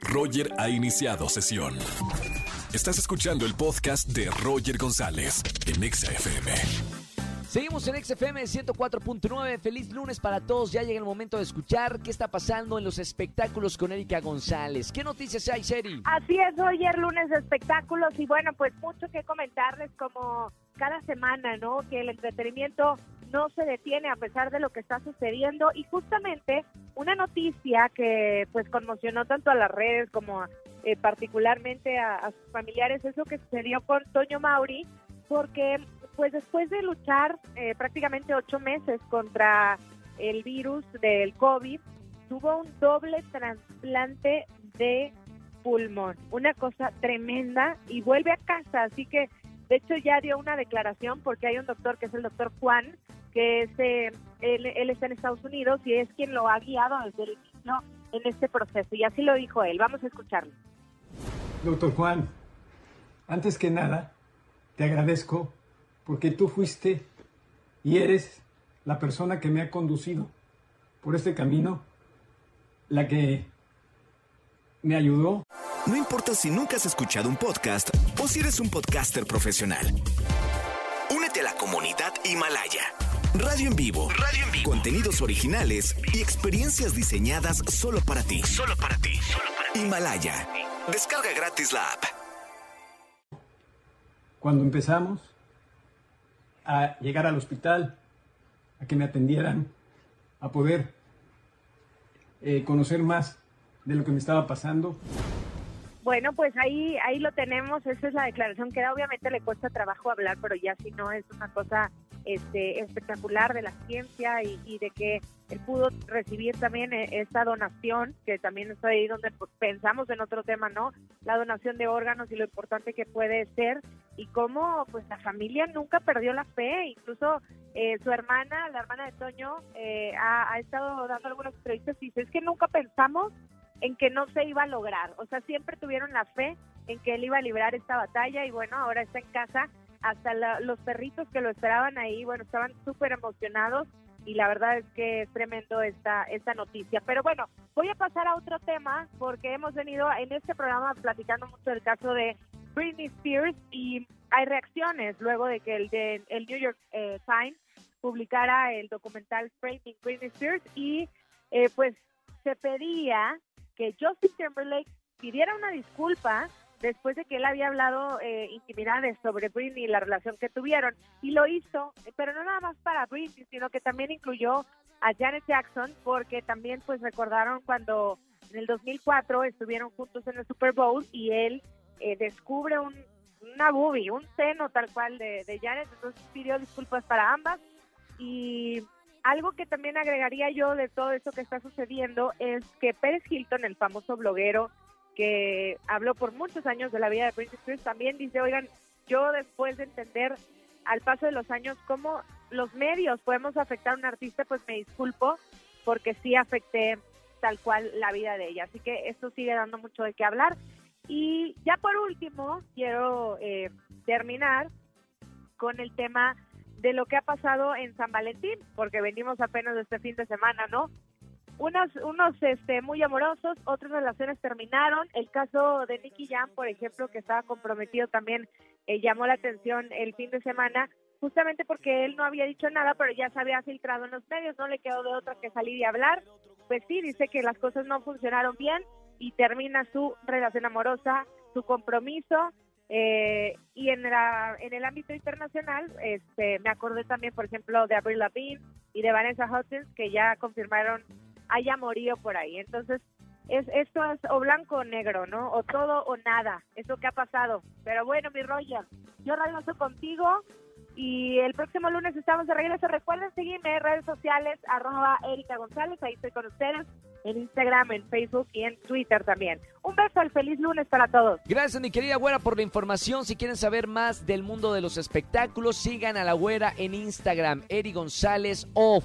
Roger ha iniciado sesión. Estás escuchando el podcast de Roger González en Exa FM. Seguimos en XFM 104.9. Feliz lunes para todos. Ya llega el momento de escuchar qué está pasando en los espectáculos con Erika González. ¿Qué noticias hay, Seri? Así es, Roger, lunes de espectáculos y bueno, pues mucho que comentarles como cada semana, ¿no? Que el entretenimiento no se detiene a pesar de lo que está sucediendo y justamente una noticia que pues conmocionó tanto a las redes como eh, particularmente a, sus familiares es lo que sucedió con Toño Mauri porque pues después de luchar eh, prácticamente ocho meses contra el virus del COVID tuvo un doble trasplante de pulmón, una cosa tremenda y vuelve a casa, así que de hecho ya dio una declaración porque hay un doctor que es el doctor Juan que es, eh, él, está en Estados Unidos y es quien lo ha guiado desde el inicio en este proceso. Y así lo dijo él. Vamos a escucharlo. Doctor Juan, antes que nada, te agradezco porque tú fuiste y eres la persona que me ha conducido por este camino, la que me ayudó. No importa si nunca has escuchado un podcast o si eres un podcaster profesional. Únete a la comunidad Himalaya. Radio en vivo. Radio en vivo. Contenidos originales y experiencias diseñadas solo para ti. Solo para ti. Himalaya. Descarga gratis la app. Cuando empezamos a llegar al hospital, a que me atendieran, a poder eh, conocer más de lo que me estaba pasando. Bueno, pues ahí ahí lo tenemos, esa es la declaración que da. Obviamente le cuesta trabajo hablar, pero ya si no es una cosa este, espectacular de la ciencia y, de que él pudo recibir también eh, esta donación, que también es ahí donde pues, pensamos en otro tema, ¿no? La donación de órganos y lo importante que puede ser y cómo pues la familia nunca perdió la fe, incluso eh, su hermana, la hermana de Toño, eh, ha, estado dando algunas entrevistas y dice, es que nunca pensamos en que no se iba a lograr, o sea, siempre tuvieron la fe en que él iba a librar esta batalla y bueno, ahora está en casa hasta los perritos que lo esperaban ahí, bueno, estaban súper emocionados y la verdad es que es tremendo esta, esta noticia. Pero bueno, voy a pasar a otro tema porque hemos venido en este programa platicando mucho del caso de Britney Spears y hay reacciones luego de que el, de, el New York eh, Times publicara el documental Framing Britney Spears y eh, pues se pedía que Justin Timberlake pidiera una disculpa después de que él había hablado eh, intimidades sobre Britney y la relación que tuvieron. Y lo hizo, pero no nada más para Britney, sino que también incluyó a Janet Jackson, porque también pues recordaron cuando en el 2004 estuvieron juntos en el Super Bowl y él eh, descubre un, una boobie, un seno tal cual de, de Janet, entonces pidió disculpas para ambas. Y algo que también agregaría yo de todo esto que está sucediendo es que Pérez Hilton, el famoso bloguero, que habló por muchos años de la vida de Britney Spears, también dice, oigan, yo después de entender al paso de los años cómo los medios podemos afectar a un artista, pues me disculpo porque sí afecté tal cual la vida de ella. Así que esto sigue dando mucho de qué hablar. Y ya por último, quiero eh, terminar con el tema de lo que ha pasado en San Valentín, porque venimos apenas de este fin de semana, ¿no? Unos, unos este, muy amorosos, otras relaciones terminaron. El caso de Nicky Jam, por ejemplo, que estaba comprometido también, eh, llamó la atención el fin de semana, justamente porque él no había dicho nada, pero ya se había filtrado en los medios, no le quedó de otra que salir y hablar. Pues sí, dice que las cosas no funcionaron bien y termina su relación amorosa, su compromiso. Eh, y en, la, en el ámbito internacional, este, me acordé también, por ejemplo, de Avril Lavigne y de Vanessa Hudgens, que ya confirmaron haya morido por ahí. Entonces, es, esto es o blanco o negro, ¿no? O todo o nada, es lo que ha pasado. Pero bueno, mi Roger, yo regreso contigo y el próximo lunes estamos de regreso. Recuerden seguirme en redes sociales, arroba Erika González, ahí estoy con ustedes, en Instagram, en Facebook y en Twitter también. Un beso, al feliz lunes para todos. Gracias, mi querida Güera, por la información. Si quieren saber más del mundo de los espectáculos, sigan a la Güera en Instagram, Eri González Off.